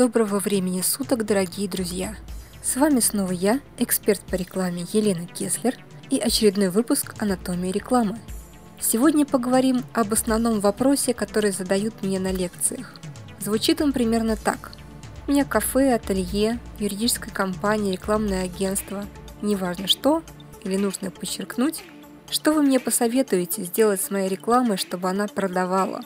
Доброго времени суток, дорогие друзья! С вами снова я, эксперт по рекламе Елена Кеслер и очередной выпуск «Анатомии рекламы». Сегодня поговорим об основном вопросе, который задают мне на лекциях. Звучит он примерно так. У меня кафе, ателье, юридическая компания, рекламное агентство. Неважно что, или нужно подчеркнуть, что вы мне посоветуете сделать с моей рекламой, чтобы она продавала?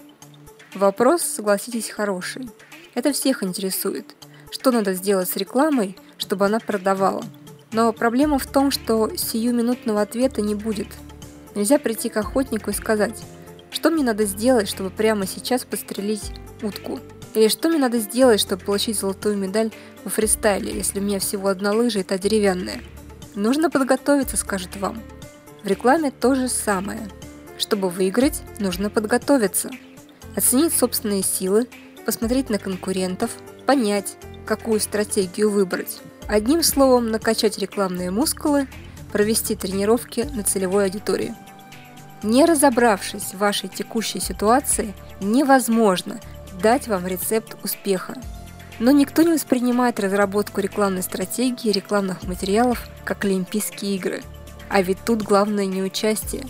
Вопрос, согласитесь, хороший – это всех интересует. Что надо сделать с рекламой, чтобы она продавала? Но проблема в том, что сиюминутного ответа не будет. Нельзя прийти к охотнику и сказать, что мне надо сделать, чтобы прямо сейчас подстрелить утку? Или что мне надо сделать, чтобы получить золотую медаль во фристайле, если у меня всего одна лыжа и та деревянная? Нужно подготовиться, скажет вам. В рекламе то же самое. Чтобы выиграть, нужно подготовиться. Оценить собственные силы, посмотреть на конкурентов, понять, какую стратегию выбрать. Одним словом, накачать рекламные мускулы, провести тренировки на целевой аудитории. Не разобравшись в вашей текущей ситуации, невозможно дать вам рецепт успеха. Но никто не воспринимает разработку рекламной стратегии и рекламных материалов как Олимпийские игры. А ведь тут главное не участие.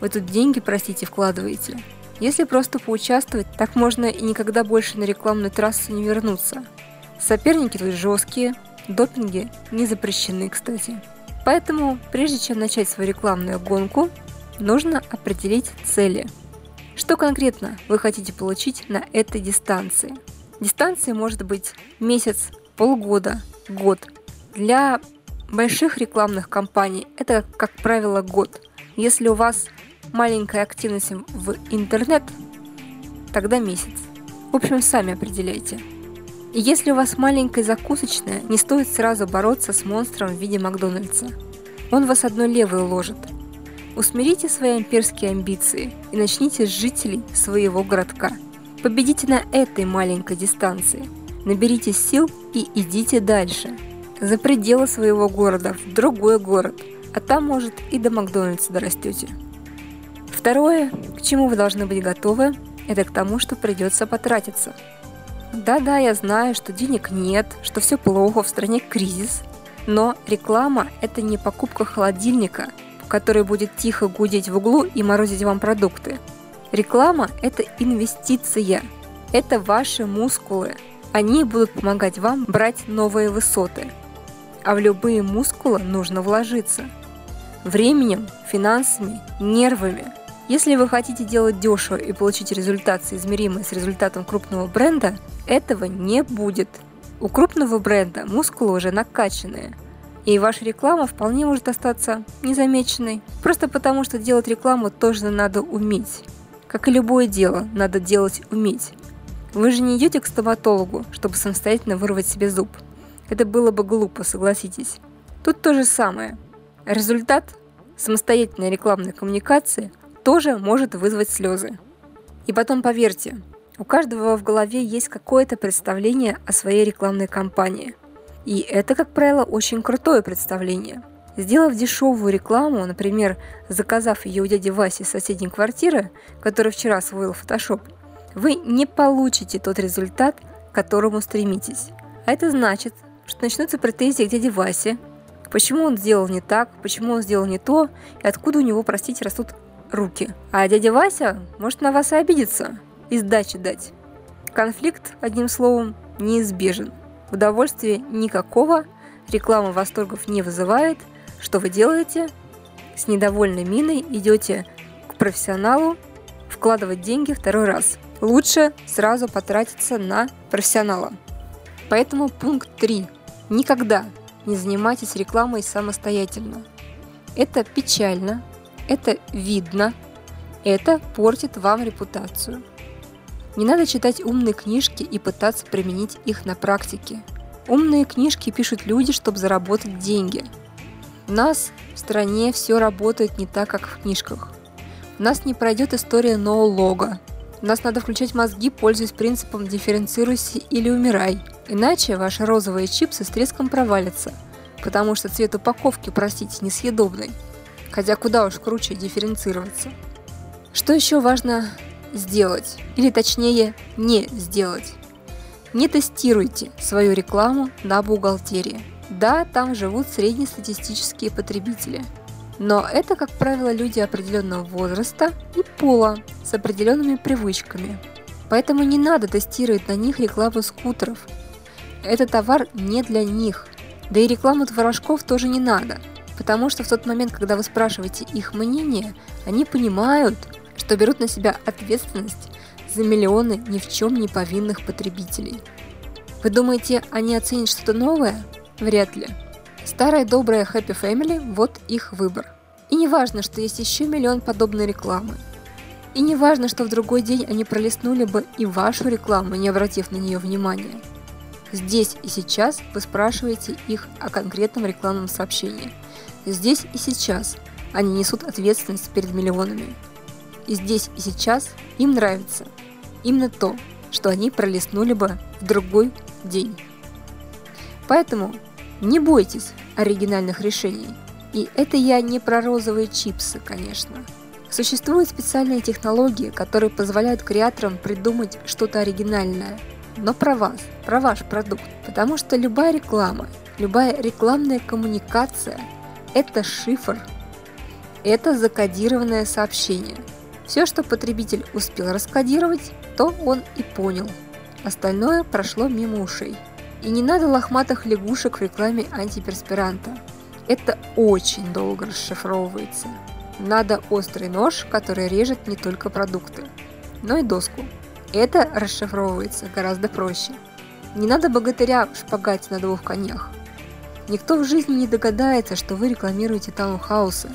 Вы тут деньги, простите, вкладываете – если просто поучаствовать, так можно и никогда больше на рекламную трассу не вернуться. Соперники тут жесткие, допинги не запрещены, кстати. Поэтому, прежде чем начать свою рекламную гонку, нужно определить цели. Что конкретно вы хотите получить на этой дистанции? Дистанция может быть месяц, полгода, год. Для больших рекламных кампаний это, как правило, год. Если у вас маленькая активность в интернет, тогда месяц. В общем, сами определяйте. И если у вас маленькая закусочная, не стоит сразу бороться с монстром в виде Макдональдса. Он вас одной левой ложит. Усмирите свои имперские амбиции и начните с жителей своего городка. Победите на этой маленькой дистанции. Наберите сил и идите дальше. За пределы своего города, в другой город. А там, может, и до Макдональдса дорастете. Второе, к чему вы должны быть готовы, это к тому, что придется потратиться. Да-да, я знаю, что денег нет, что все плохо, в стране кризис. Но реклама – это не покупка холодильника, который будет тихо гудеть в углу и морозить вам продукты. Реклама – это инвестиция. Это ваши мускулы. Они будут помогать вам брать новые высоты. А в любые мускулы нужно вложиться. Временем, финансами, нервами – если вы хотите делать дешево и получить результат, соизмеримый с результатом крупного бренда, этого не будет. У крупного бренда мускулы уже накачанные, и ваша реклама вполне может остаться незамеченной, просто потому что делать рекламу тоже надо уметь. Как и любое дело, надо делать уметь. Вы же не идете к стоматологу, чтобы самостоятельно вырвать себе зуб. Это было бы глупо, согласитесь. Тут то же самое. Результат самостоятельной рекламной коммуникации тоже может вызвать слезы. И потом поверьте, у каждого в голове есть какое-то представление о своей рекламной кампании. И это, как правило, очень крутое представление. Сделав дешевую рекламу, например, заказав ее у дяди Васи из соседней квартиры, который вчера освоил Photoshop, вы не получите тот результат, к которому стремитесь. А это значит, что начнутся претензии к дяде Васе, почему он сделал не так, почему он сделал не то, и откуда у него, простите, растут руки. А дядя Вася может на вас и обидеться и сдачи дать. Конфликт, одним словом, неизбежен. Удовольствия никакого, реклама восторгов не вызывает. Что вы делаете? С недовольной миной идете к профессионалу вкладывать деньги второй раз. Лучше сразу потратиться на профессионала. Поэтому пункт 3. Никогда не занимайтесь рекламой самостоятельно. Это печально, это видно, это портит вам репутацию. Не надо читать умные книжки и пытаться применить их на практике. Умные книжки пишут люди, чтобы заработать деньги. У нас в стране все работает не так, как в книжках. У нас не пройдет история ноу-лога. У нас надо включать мозги, пользуясь принципом «дифференцируйся или умирай». Иначе ваши розовые чипсы с треском провалятся, потому что цвет упаковки, простите, несъедобный – хотя куда уж круче дифференцироваться. Что еще важно сделать, или точнее не сделать. Не тестируйте свою рекламу на бухгалтерии. Да, там живут среднестатистические потребители. Но это, как правило, люди определенного возраста и пола с определенными привычками. Поэтому не надо тестировать на них рекламу скутеров. Этот товар не для них. Да и рекламу творожков тоже не надо. Потому что в тот момент, когда вы спрашиваете их мнение, они понимают, что берут на себя ответственность за миллионы ни в чем не повинных потребителей. Вы думаете, они оценят что-то новое? Вряд ли. Старая добрая Happy Family – вот их выбор. И не важно, что есть еще миллион подобной рекламы. И не важно, что в другой день они пролистнули бы и вашу рекламу, не обратив на нее внимания. Здесь и сейчас вы спрашиваете их о конкретном рекламном сообщении. Здесь и сейчас они несут ответственность перед миллионами. И здесь и сейчас им нравится именно то, что они пролистнули бы в другой день. Поэтому не бойтесь оригинальных решений. И это я не про розовые чипсы, конечно. Существуют специальные технологии, которые позволяют креаторам придумать что-то оригинальное, но про вас, про ваш продукт. Потому что любая реклама, любая рекламная коммуникация – это шифр, это закодированное сообщение. Все, что потребитель успел раскодировать, то он и понял. Остальное прошло мимо ушей. И не надо лохматых лягушек в рекламе антиперспиранта. Это очень долго расшифровывается. Надо острый нож, который режет не только продукты, но и доску. Это расшифровывается гораздо проще. Не надо богатыря в шпагате на двух конях. Никто в жизни не догадается, что вы рекламируете таунхаусы.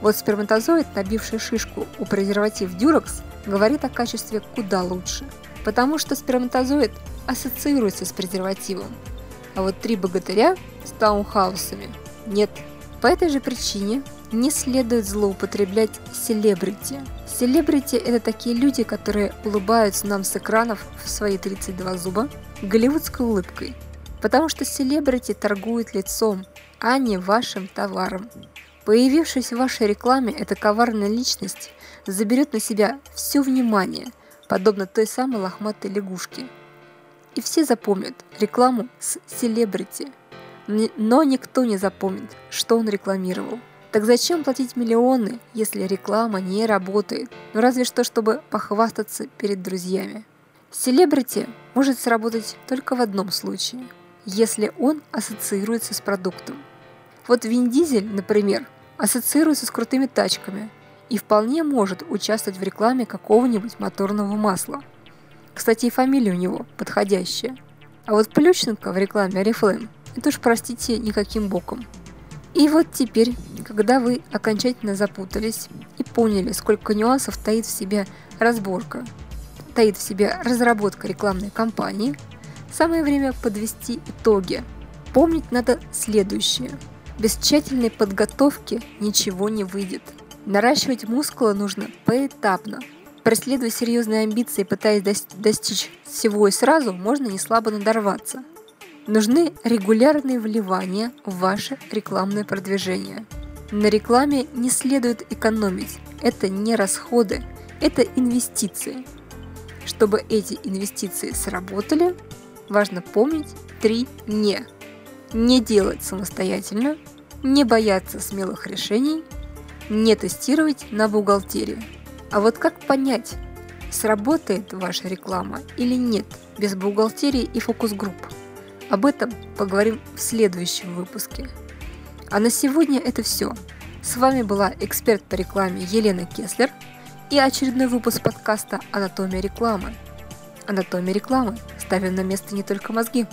Вот сперматозоид, набивший шишку у презерватив Дюрекс, говорит о качестве куда лучше. Потому что сперматозоид ассоциируется с презервативом. А вот три богатыря с таунхаусами нет. По этой же причине не следует злоупотреблять селебрити. Селебрити – это такие люди, которые улыбаются нам с экранов в свои 32 зуба голливудской улыбкой. Потому что селебрити торгует лицом, а не вашим товаром. Появившись в вашей рекламе, эта коварная личность заберет на себя все внимание, подобно той самой лохматой лягушке. И все запомнят рекламу с селебрити. Но никто не запомнит, что он рекламировал. Так зачем платить миллионы, если реклама не работает? Ну разве что, чтобы похвастаться перед друзьями. Селебрити может сработать только в одном случае, если он ассоциируется с продуктом. Вот Вин Дизель, например, ассоциируется с крутыми тачками и вполне может участвовать в рекламе какого-нибудь моторного масла. Кстати, и фамилия у него подходящая. А вот Плющенко в рекламе Oriflame – это уж, простите, никаким боком – и вот теперь, когда вы окончательно запутались и поняли, сколько нюансов таит в себе разборка, таит в себе разработка рекламной кампании, самое время подвести итоги. Помнить надо следующее. Без тщательной подготовки ничего не выйдет. Наращивать мускулы нужно поэтапно. Преследуя серьезные амбиции, пытаясь достичь всего и сразу, можно не слабо надорваться – Нужны регулярные вливания в ваше рекламное продвижение. На рекламе не следует экономить. Это не расходы, это инвестиции. Чтобы эти инвестиции сработали, важно помнить три «не». Не делать самостоятельно, не бояться смелых решений, не тестировать на бухгалтерии. А вот как понять, сработает ваша реклама или нет без бухгалтерии и фокус-групп? Об этом поговорим в следующем выпуске. А на сегодня это все. С вами была эксперт по рекламе Елена Кеслер и очередной выпуск подкаста «Анатомия рекламы». Анатомия рекламы. Ставим на место не только мозги.